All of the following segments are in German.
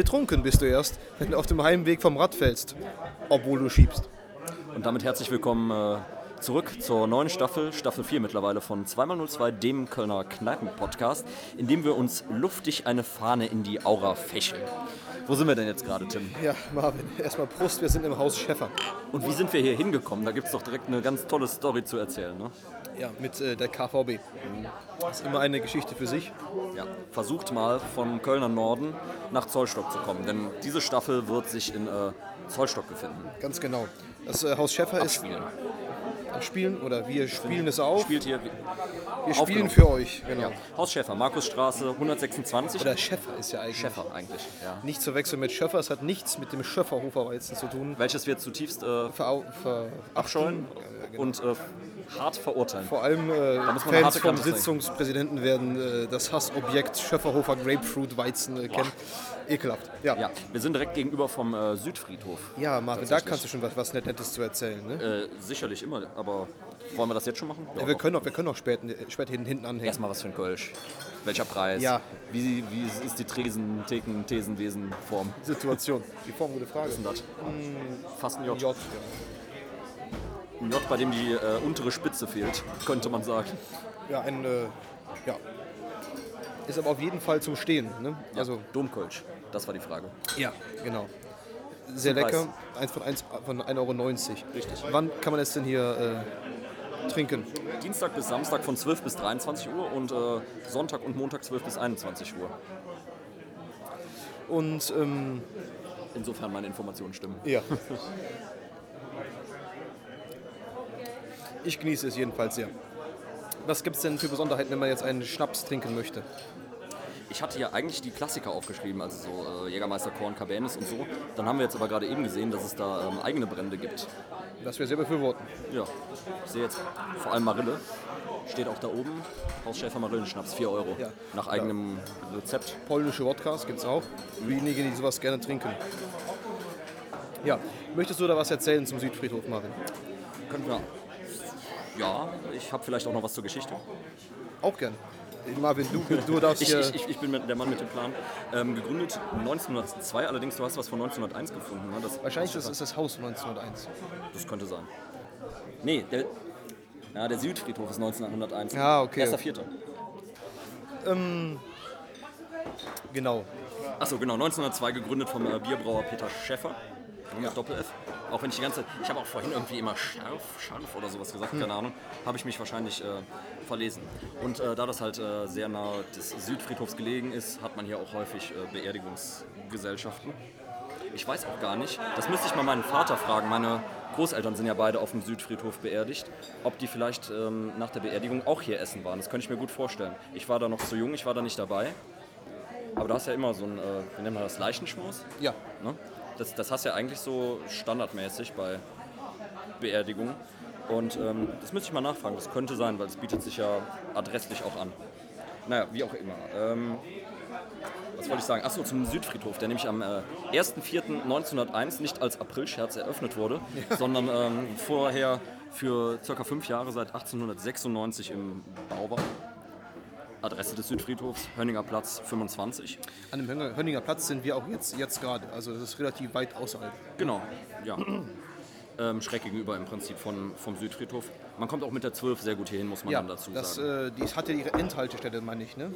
Betrunken bist du erst, wenn du auf dem Heimweg vom Rad fällst, obwohl du schiebst. Und damit herzlich willkommen äh, zurück zur neuen Staffel, Staffel 4 mittlerweile von 2x02, dem Kölner Kneipen-Podcast, in dem wir uns luftig eine Fahne in die Aura fächeln. Wo sind wir denn jetzt gerade, Tim? Ja, Marvin, erstmal Prost, wir sind im Haus Schäffer. Und wie sind wir hier hingekommen? Da gibt es doch direkt eine ganz tolle Story zu erzählen. Ne? Ja, mit äh, der KVB. Das ist immer eine Geschichte für sich. Ja, versucht mal vom Kölner Norden nach Zollstock zu kommen, denn diese Staffel wird sich in äh, Zollstock befinden. Ganz genau. Das äh, Haus Schäffer ist Spielen. am Spielen oder wir spielen es auf. Spielt hier Wir spielen für euch. Genau. ja, Haus Schäfer, Markusstraße 126. Oder Schäffer ist ja eigentlich. Schäfer eigentlich, ja. Nicht zu wechseln mit Schöffer, es hat nichts mit dem Schöfferhofer Weizen zu tun. Welches wir zutiefst äh, Ver, ver, abscheuen und äh, hart verurteilen. Vor allem äh, Fans vom. Sitzungspräsidenten werden äh, das Hassobjekt Schöfferhofer Grapefruit Weizen äh, kennen. Ekelhaft. Ja, ja. Ja, wir sind direkt gegenüber vom äh, Südfriedhof. Marvin, da kannst du schon was, was Nettes zu erzählen. Ne? Äh, sicherlich immer, aber wollen wir das jetzt schon machen? Ja, Ja, wir können auch, wir können auch spät, spät hinten, hinten anhängen. Erstmal was für ein Kölsch. Welcher Preis? Ja. Wie, wie ist die Tresen, Theken, Thesenwesen Form? Situation. Die Form, gute Frage. Was ist denn das? Fast ein J. J. Ein J, bei dem die äh, untere Spitze fehlt, könnte man sagen. Ja, ja ein, äh, ja. Ist aber auf jeden Fall zum Stehen. Ne? Also, Domkölsch, das war die Frage. ja, genau. Sehr Zum lecker. Eins von, von 1,90 Euro. Richtig. Wann kann man es denn hier äh, trinken? Dienstag bis Samstag von 12 bis 23 Uhr und äh, Sonntag und Montag 12 bis 21 Uhr. Und ähm, Insofern meine Informationen stimmen. ja. Ich genieße es jedenfalls sehr. Was gibt es denn für Besonderheiten, wenn man jetzt einen Schnaps trinken möchte? Ich hatte ja eigentlich die Klassiker aufgeschrieben, also so äh, Jägermeister, Korn, Cabernet und so. Dann haben wir jetzt aber gerade eben gesehen, dass es da ähm, eigene Brände gibt. Das wir sehr befürworten. Ja, ich sehe jetzt vor allem Marille. Steht auch da oben. Haus Schäfer Marillenschnaps, 4 Euro. Ja. Nach eigenem Rezept. Polnische Wodkas gibt es auch. Für diejenigen, die sowas gerne trinken. Ja, möchtest du da was erzählen zum Südfriedhof, Marvin? Können wir. Ja, ich habe vielleicht auch noch was zur Geschichte. Auch gern. Marvin, du, du darfst Ich, ich, ich, bin der Mann mit dem Plan. Ähm, gegründet 1902, allerdings du hast was von 1901 gefunden. Ne? Das, wahrscheinlich ist es das Haus 1901. Das könnte sein. Nee, der, ja, der Südfriedhof ist 1901. Ja, okay. Erster Vierter. Genau. Achso, genau, 1902 gegründet vom äh, Bierbrauer Peter Schäffer. Mit Doppel-F. Auch wenn ich die ganze ich habe auch vorhin irgendwie immer scharf, scharf oder sowas gesagt, keine Ahnung, habe ich mich wahrscheinlich äh, verlesen. Und äh, da das halt äh, sehr nah des Südfriedhofs gelegen ist, hat man hier auch häufig äh, Beerdigungsgesellschaften. Ich weiß auch gar nicht, das müsste ich mal meinen Vater fragen. Meine Großeltern sind ja beide auf dem Südfriedhof beerdigt, ob die vielleicht ähm, nach der Beerdigung auch hier essen waren. Das könnte ich mir gut vorstellen. Ich war da noch zu jung, ich war da nicht dabei. Aber du hast ja immer so ein, äh, wie nennt man das, Leichenschmaus? Ja. Ne? Das, das hast du ja eigentlich so standardmäßig bei Beerdigungen. Und ähm, das müsste ich mal nachfragen. Das könnte sein, weil es bietet sich ja adresslich auch an. Naja, wie auch immer. Ähm, was wollte ich sagen? Achso, zum Südfriedhof, der nämlich am äh, 1.4.1901 nicht als Aprilscherz eröffnet wurde, sondern ähm, vorher für circa fünf Jahre seit 1896 im Bau war. Adresse des Südfriedhofs, Hönninger Platz 25. An dem Hönninger- Platz sind wir auch jetzt, jetzt gerade. Also das ist relativ weit außerhalb. Genau, ja. ähm, schräg gegenüber im Prinzip von, vom Südfriedhof. Man kommt auch mit der 12 sehr gut hier hin, muss man Ja, dann dazu das, sagen. äh, die hat ja ihre Endhaltestelle, meine ich, ne?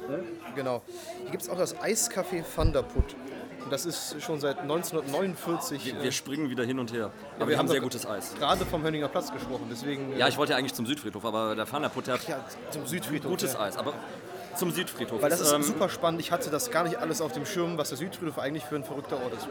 Genau. Hier gibt es auch das Eiscafé Thunderput. Und das ist schon seit 1949. wir, wir springen wieder hin und her. Aber wir wir, haben sehr gutes Eis. gerade vom Hönninger Platz gesprochen, deswegen äh, Ja, ich wollte ja eigentlich zum Südfriedhof, aber der Fahnenput hat ja, zum Südfriedhof. gutes ja. Eis. Aber zum Südfriedhof. Weil das ist ähm, super spannend. Ich hatte das gar nicht alles auf dem Schirm, was der Südfriedhof eigentlich für ein verrückter Ort ist.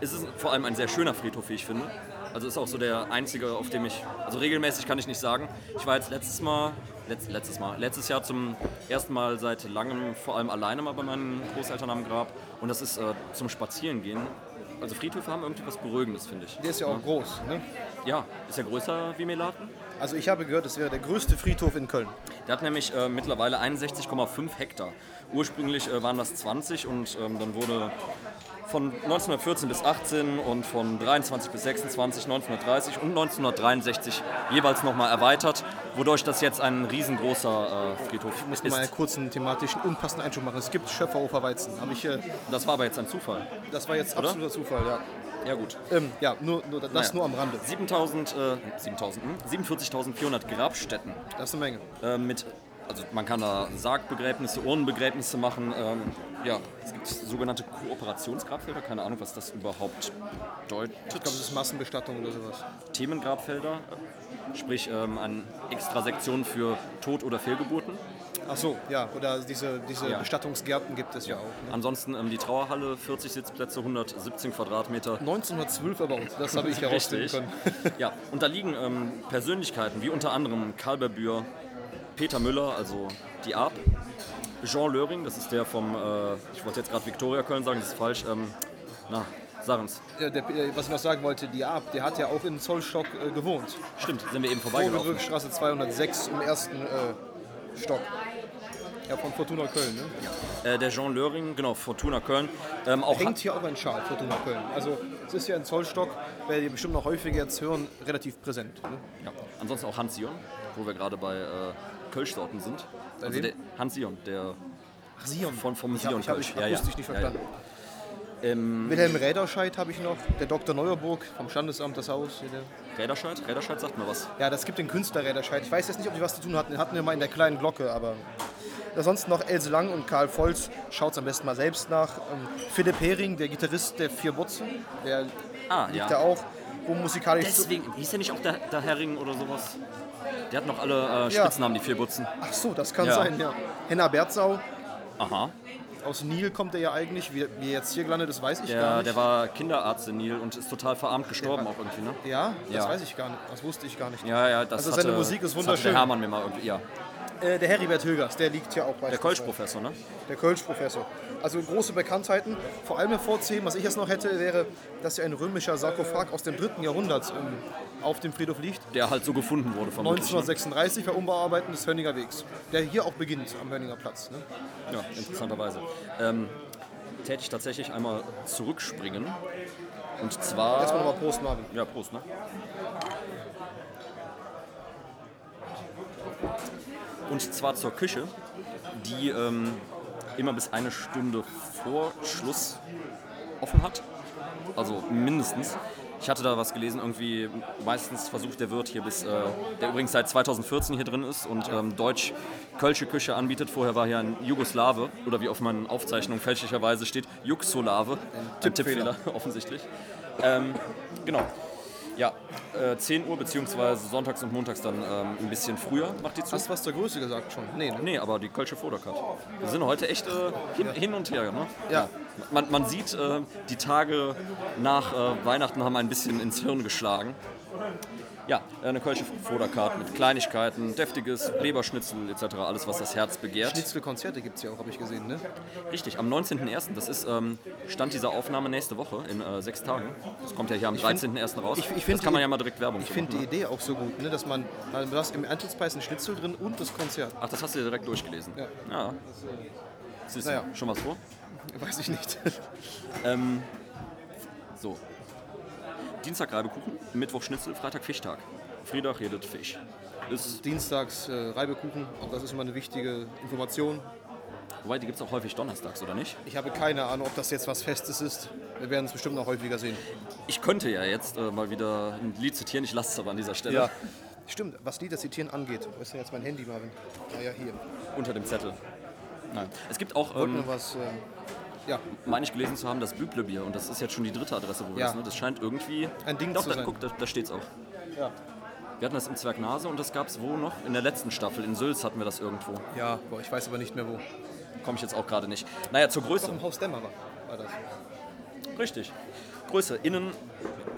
Es ist vor allem ein sehr schöner Friedhof, wie ich finde. Also ist auch so der einzige, auf dem ich, also regelmäßig kann ich nicht sagen. Ich war jetzt letztes Mal, letzt, letztes Mal, letztes Jahr zum ersten Mal seit langem vor allem alleine mal bei meinen Großeltern am Grab. Und das ist äh, zum Spazierengehen. Also Friedhöfe haben irgendwie was Beruhigendes, finde ich. Der ist ja auch groß. Ne? Ja, ist ja größer wie Melaten. Also ich habe gehört, es wäre der größte Friedhof in Köln. Der hat nämlich äh, mittlerweile 61,5 Hektar. Ursprünglich äh, waren das 20 und ähm, dann wurde von 1914 bis 18 und von 23 bis 26, 1930 und 1963 jeweils nochmal erweitert, wodurch das jetzt ein riesengroßer äh, Friedhof Muss man mal einen ist. kurzen thematischen unpassenden Einschub machen. Es gibt Schöpferhofer Weizen. Ich, äh, Das war aber jetzt ein Zufall. das war jetzt Oder? absoluter Zufall, ja. Ja gut. Ähm, ja, nur, nur das Naja. nur am Rande. 7000, äh, 7000, hm? 47.400 Grabstätten Das ist eine Menge. äh, mit, also man kann da Sargbegräbnisse, Urnenbegräbnisse machen. Ähm, ja, es gibt sogenannte Kooperationsgrabfelder, keine Ahnung, was das überhaupt bedeutet. Ich glaube, das ist Massenbestattung oder sowas. Themengrabfelder, sprich ähm, an extra Sektionen für Tod- oder Fehlgeburten. Ach so, ja. Oder diese, diese Ja. Bestattungsgärten gibt es ja, auch. Ne? Ansonsten ähm, die Trauerhalle, 40 Sitzplätze, 117 Quadratmeter. 1912 erbaut. Das habe ich herausfinden können. Ja, und da liegen ähm, Persönlichkeiten wie unter anderem Karl Berbür, Peter Müller, also die Arp, Jean Löring, das ist der vom, äh, ich wollte jetzt gerade Viktoria Köln sagen, das ist falsch, ähm, na, sag uns. Ja, der, äh, was ich noch sagen wollte, die Ab, der hat ja auch in Zollstock äh, gewohnt. Stimmt, sind wir eben vorbeigelaufen. Vogelbrückstraße 206 im ersten äh, Stock. Ja, von Fortuna Köln. Ne? Äh, der Jean Löring, genau, Fortuna Köln. Ähm, auch Hängt hier auch ein Schal, Fortuna Köln. Also es ist ja in Zollstock, werdet ihr bestimmt noch häufiger jetzt hören, relativ präsent. Ne? Ja. Ansonsten auch Hans Sion, wo wir gerade bei äh, Kölschsorten sind. Also wem? der Hans Sion, der Ach, Sion. Von- vom ich Sion ich hab, Kölsch. ich Ja, hab ja. akustisch nicht Ja, verstanden. ähm, Wilhelm Räderscheid habe ich noch, der Dr. Neuerburg vom Standesamt das Haus. Räderscheid, Räderscheid sagt mir was. Ja, das gibt den Künstler Räderscheid. Ich weiß jetzt nicht, ob die was zu tun hatten. Den hatten wir mal in der kleinen Glocke, aber. Ansonsten noch Else Lang und Karl Volz. Schaut es am besten mal selbst nach. Ähm, Philipp Hering, der Gitarrist der Vier Butze, der Ah, liegt ja. da auch, wo musikalisch. Deswegen, hieß der nicht auch der, der Herring oder sowas? Der hat noch alle äh, Spitznamen, die vier Butzen. Ach so, das kann Ja. sein, ja. Henna Berzau, Aha. aus Nil kommt er ja eigentlich. Wie, wie er jetzt hier gelandet ist, weiß ich gar Der, nicht. der war Kinderarzt in Nil und ist total verarmt gestorben auch irgendwie, ne? ja, das Ja. weiß ich gar nicht. Das wusste ich gar nicht. Ja, ja, das Also hatte, seine Musik ist das hatte wunderschön. der Hermann mir mal irgendwie, ja. Äh, der Heribert Hilgers, der liegt hier auch bei Der Kölsch-Professor, ne? Der Kölsch-Professor. Also große Bekanntheiten. Vor allem hervorzuheben, was ich jetzt noch hätte, wäre, dass ja ein römischer Sarkophag aus dem 3. Jahrhundert ähm, auf dem Friedhof liegt. Der halt so gefunden wurde. Ne? 1936 bei Umbearbeiten des Hönninger Wegs. Der hier auch beginnt am Hönninger Platz. Ne? Ja, interessanterweise. Ähm, täte ich tatsächlich einmal zurückspringen. Und zwar. Erstmal nochmal Prost, Marvin. Ja, Prost, ne? Und zwar zur Küche, die ähm, immer bis eine Stunde vor Schluss offen hat. Also mindestens. Ich hatte da was gelesen, irgendwie meistens versucht der Wirt hier bis, äh, der übrigens seit 2014 hier drin ist und ähm, deutsch-kölsche Küche anbietet. Vorher war hier ein Jugoslawe oder wie auf meinen Aufzeichnungen fälschlicherweise steht, Juxolave. Ein Tippfehler. offensichtlich. Ähm, genau. Ja, äh, 10 Uhr beziehungsweise sonntags und montags dann ähm, ein bisschen früher macht die zu. Hast du was zur Größe gesagt schon? Nee, ne? Nee, aber die Kölsche Fodercard. Wir sind heute echt äh, hin, hin und her. Ne? Ja. Man, man sieht, äh, die Tage nach äh, Weihnachten haben ein bisschen ins Hirn geschlagen. Ja, eine Kölsche Fodercard mit Kleinigkeiten, deftiges Leberschnitzel etc., alles was das Herz begehrt. Schnitzelkonzerte gibt es ja auch, habe ich gesehen. Ne? Richtig, am 19.01., das ist ähm, Stand dieser Aufnahme nächste Woche in äh, sechs Tagen. Das kommt ja hier am 13.01. raus. ich- ich das kann man ja mal direkt Werbung Ich finde die ne? Idee auch so gut, ne? dass man, man du hast im Eintrittspreis ein Schnitzel drin und das Konzert. Ach, das hast du dir direkt durchgelesen. Ja. ja. Siehst du, Naja. schon was vor? Weiß ich nicht. Ähm, so. Dienstag Reibekuchen, Mittwoch Schnitzel, Freitag Fischtag. Friedach redet Fisch. Ist, Dienstags äh, Reibekuchen, auch das ist immer eine wichtige Information. wobei, die gibt es auch häufig donnerstags, oder nicht? Ich habe keine Ahnung, ob das jetzt was Festes ist. Wir werden es bestimmt noch häufiger sehen. Ich könnte ja jetzt äh, mal wieder ein Lied zitieren, ich lasse es aber an dieser Stelle. Stimmt, was Lieder zitieren angeht. Wo ist denn jetzt mein Handy, Marvin? Ah ja, hier. Unter dem Zettel. Nein. Es gibt auch, ähm, was. Äh, ja, meine ich gelesen zu haben, das Büblebier. Und das ist jetzt schon die dritte Adresse, wo wir Ja. das, ne? Das scheint irgendwie. Ein Ding Doch, zu da, sein. guck, da, da steht's auch. ja. Wir hatten das im Zwergnase und das gab es wo noch? In der letzten Staffel, in Sülz hatten wir das irgendwo. Ja, boah, ich weiß aber nicht mehr wo. Komme ich jetzt auch gerade nicht. Naja, zur Größe. Im Haus Dämmerer war das. Richtig. Größe, innen,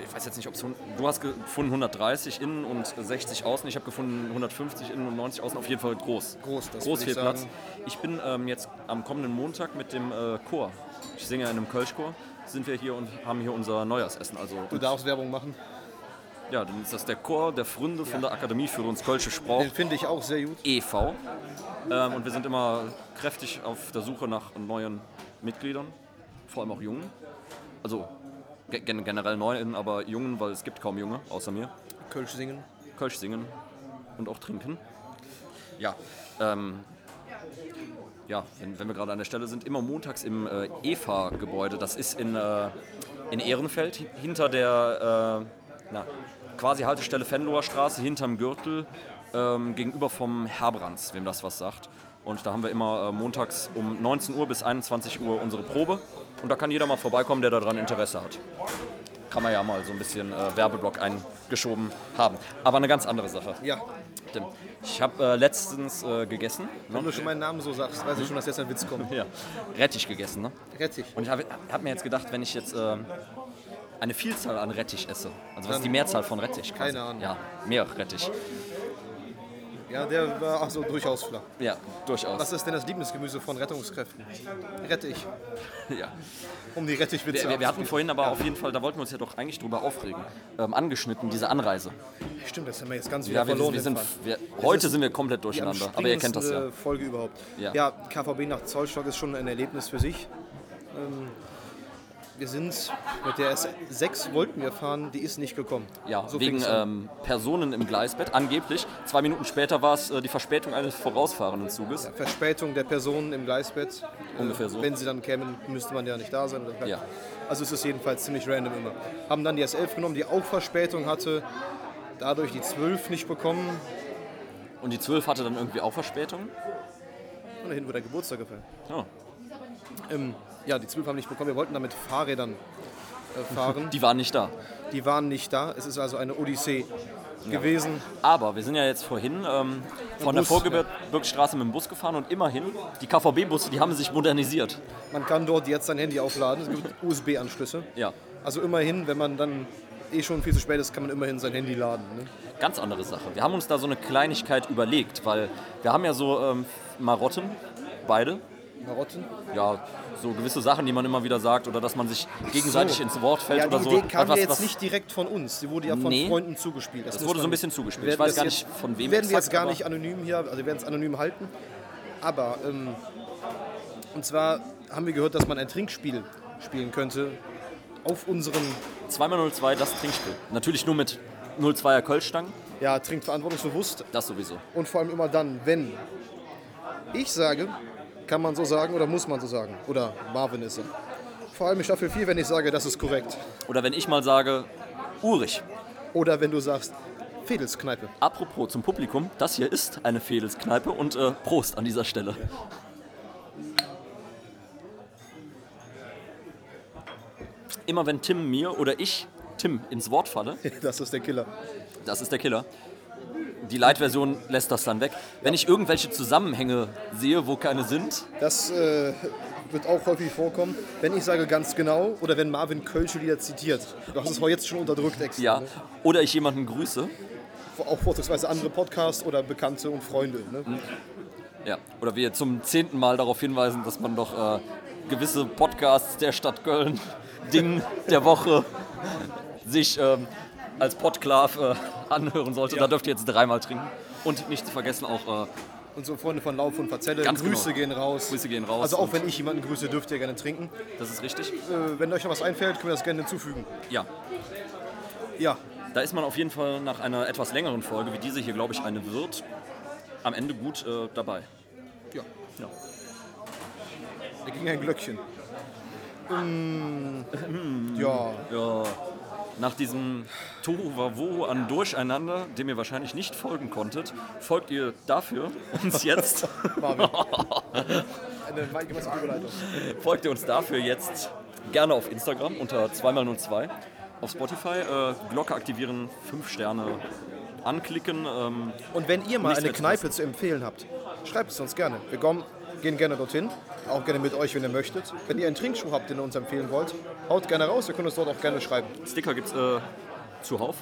ich weiß jetzt nicht, ob es, du hast gefunden 130 innen und 60 außen. Ich habe gefunden 150 innen und 90 außen. Auf jeden Fall groß. Groß, das Groß, viel ich Platz. sagen. Ich bin ähm, jetzt am kommenden Montag mit dem äh, Chor. Ich singe ja in einem Kölschchor. Sind wir hier und haben hier unser Neujahrsessen. Also, Du darfst Werbung machen. ja, dann ist das der Chor der Fründe von der Akademie für uns Kölsche Sprach. Den finde ich auch sehr gut. e.V. Ähm, und wir sind immer kräftig auf der Suche nach neuen Mitgliedern, vor allem auch jungen. Also gen generell Neuen, aber Jungen, weil es gibt kaum Junge, außer mir. Kölsch singen. Kölsch singen und auch trinken. Ja, ähm, ja wenn, wenn wir gerade an der Stelle sind, immer montags im äh, EFA-Gebäude. Das ist in, äh, in Ehrenfeld, hinter der äh, na, quasi Haltestelle Fenloher Straße, hinterm Gürtel, ähm, gegenüber vom Herbrands, wem das was sagt. Und da haben wir immer äh, montags um 19 Uhr bis 21 Uhr unsere Probe. Und da kann jeder mal vorbeikommen, der daran Interesse hat. Kann man ja mal so ein bisschen äh, Werbeblock eingeschoben haben. Aber eine ganz andere Sache. Ja. Stimmt. Ich habe äh, letztens äh, gegessen. Wenn du schon meinen Namen so sagst, weiß ich schon, dass jetzt ein Witz kommt. Ja. Rettich gegessen, ne? Rettich. Und ich habe hab mir jetzt gedacht, wenn ich jetzt äh, eine Vielzahl an Rettich esse, also was ist die Mehrzahl von Rettich? Quasi? Keine Ahnung. Ja, mehr Rettich. Ja, der war ach so durchaus flach. Ja, durchaus. Was ist denn das Lieblingsgemüse von Rettungskräften? Rettich. Ja. Um die Rettichwitze Wir, wir hatten abzuspielen. vorhin aber auf jeden Fall, da wollten wir uns ja doch eigentlich drüber aufregen, ähm, angeschnitten, diese Anreise. Stimmt, das haben wir jetzt ganz wieder Ja, wir, verloren. wir sind, wir, heute sind wir komplett durcheinander, aber ihr kennt das ja. Folge überhaupt. Ja. Ja. KVB nach Zollstock ist schon ein Erlebnis für sich. Ähm, wir sind mit der S6 wollten wir fahren, die ist nicht gekommen. Ja, So wegen ähm, Personen im Gleisbett, angeblich. Zwei Minuten später war es äh, die Verspätung eines vorausfahrenden Zuges. Verspätung der Personen im Gleisbett. Ungefähr so. Wenn sie dann kämen, müsste man ja nicht da sein. Ja. Also es ist jedenfalls ziemlich random immer. Haben dann die S11 genommen, die auch Verspätung hatte. Dadurch die 12 nicht bekommen. Und die 12 hatte dann irgendwie auch Verspätung. Und dahin wurde der Geburtstag gefallen. Oh. Ähm, ja, die 12 haben nicht bekommen. Wir wollten damit Fahrrädern äh, fahren. Die waren nicht da. Die waren nicht da. Es ist also eine Odyssee gewesen. Aber wir sind ja jetzt vorhin ähm, von der Bus, Vorgebirgsstraße mit dem Bus gefahren und immerhin, die KVB-Busse, die haben sich modernisiert. Man kann dort jetzt sein Handy aufladen. Es gibt USB-Anschlüsse. Ja, Also immerhin, wenn man dann eh schon viel zu spät ist, kann man immerhin sein Handy laden. Ne? ganz andere Sache. Wir haben uns da so eine Kleinigkeit überlegt, weil wir haben ja so ähm, Marotten, beide. Marotten. Ja, so gewisse Sachen, die man immer wieder sagt oder dass man sich gegenseitig So. ins Wort fällt Ja, die oder so. Idee kam Was- ja jetzt was- nicht direkt von uns. Sie wurde ja von Nee. Freunden zugespielt. Das muss wurde so ein bisschen zugespielt. Ich weiß gar das nicht, von wem Werden wir jetzt exakt, gar nicht anonym hier, also wir werden es anonym halten. Aber, ähm, und zwar haben wir gehört, dass man ein Trinkspiel spielen könnte auf unseren, 2x02, das Trinkspiel. Natürlich nur mit 02er Kölschstangen, ja, trinkt verantwortungsbewusst das sowieso. und vor allem immer dann, wenn ich sage, kann man so sagen oder muss man so sagen. Oder Marvin ist er. Vor allem in Staffel 4, wenn ich sage, das ist korrekt. Oder wenn ich mal sage, urig. Oder wenn du sagst, Fedelskneipe. Apropos zum Publikum, das hier ist eine Fedelskneipe und äh, Prost an dieser Stelle. Immer wenn Tim mir oder ich Tim ins Wort falle, Das ist der Killer. das ist der Killer. Die Light-Version lässt das dann weg. Wenn ich irgendwelche Zusammenhänge sehe, wo keine sind, Das äh, wird auch häufig vorkommen, wenn ich sage ganz genau oder wenn Marvin Kölsche Lieder zitiert. Du hast es jetzt schon unterdrückt extra. ja, Ne? oder ich jemanden grüße, Auch vorzugsweise andere Podcasts oder Bekannte und Freunde. Ne? ja, oder wir zum zehnten Mal darauf hinweisen, dass man doch äh, gewisse Podcasts der Stadt Köln, Ding der Woche, sich ähm, als Podklav äh, anhören sollte. Ja. Da dürft ihr jetzt dreimal trinken. Und nicht zu vergessen auch, äh, Unsere Freunde von Lauf und Verzelle, Ganz Grüße genau. gehen raus. Grüße gehen raus Also auch wenn ich jemanden grüße, dürft ihr gerne trinken. das ist richtig, Äh, wenn euch noch was einfällt, können wir das gerne hinzufügen. ja, Ja, da ist man auf jeden Fall nach einer etwas längeren Folge, wie diese hier, glaube ich, eine wird, am Ende gut äh, dabei. ja. Ja. Da ging ein Glöckchen. Mm, ja, Ja, nach diesem Tohuwabohu an Durcheinander, dem ihr wahrscheinlich nicht folgen konntet, folgt ihr dafür uns jetzt. Eine Überleitung. folgt ihr uns dafür jetzt gerne auf Instagram unter 2x02, auf Spotify, äh, Glocke aktivieren, 5 Sterne anklicken. Ähm, Und wenn ihr mal eine. Kneipe zu empfehlen habt, schreibt es uns gerne. Wir kommen, gehen gerne dorthin, auch gerne mit euch, wenn ihr möchtet. Wenn ihr einen Trinkschuh habt, den ihr uns empfehlen wollt, haut gerne raus. Wir können uns dort auch gerne schreiben. Sticker gibt es äh, zuhauf.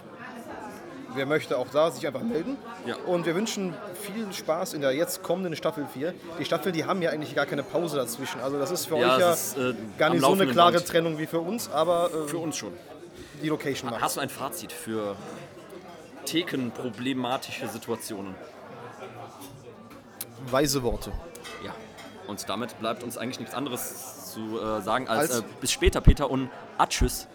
Wer möchte auch da sich einfach melden. Ja. Und wir wünschen viel Spaß in der jetzt kommenden Staffel 4. Die Staffeln, die haben ja eigentlich gar keine Pause dazwischen. Also das ist für Ja, euch ja ist, äh, gar nicht so eine klare Band. Trennung wie für uns, aber äh, Für uns schon. die Location macht. Hast du ein Fazit für thekenproblematische Situationen? Weise Worte. Und damit bleibt uns eigentlich nichts anderes zu äh, sagen als, Als- äh, bis später Peter und Atschüss.